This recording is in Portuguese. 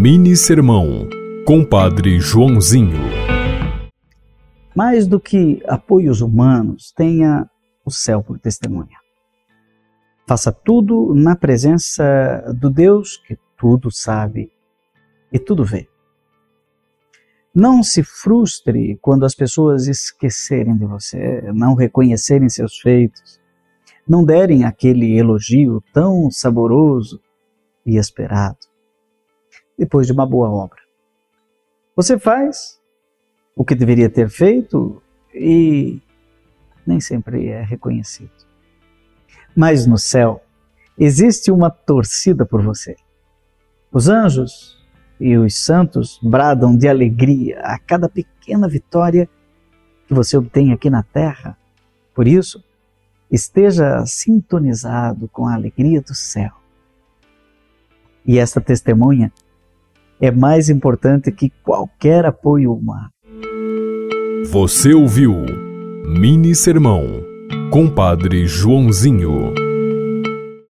Mini Sermão, Compadre Joãozinho. Mais do que apoios humanos, tenha o céu por testemunha. Faça tudo na presença do Deus que tudo sabe e tudo vê. Não se frustre quando as pessoas esquecerem de você, não reconhecerem seus feitos, não derem aquele elogio tão saboroso e esperado depois de uma boa obra. Você faz o que deveria ter feito e nem sempre é reconhecido. Mas no céu existe uma torcida por você. Os anjos e os santos bradam de alegria a cada pequena vitória que você obtém aqui na terra. Por isso, esteja sintonizado com a alegria do céu. E esta testemunha é mais importante que qualquer apoio humano. Você ouviu Mini Sermão, Compadre Joãozinho.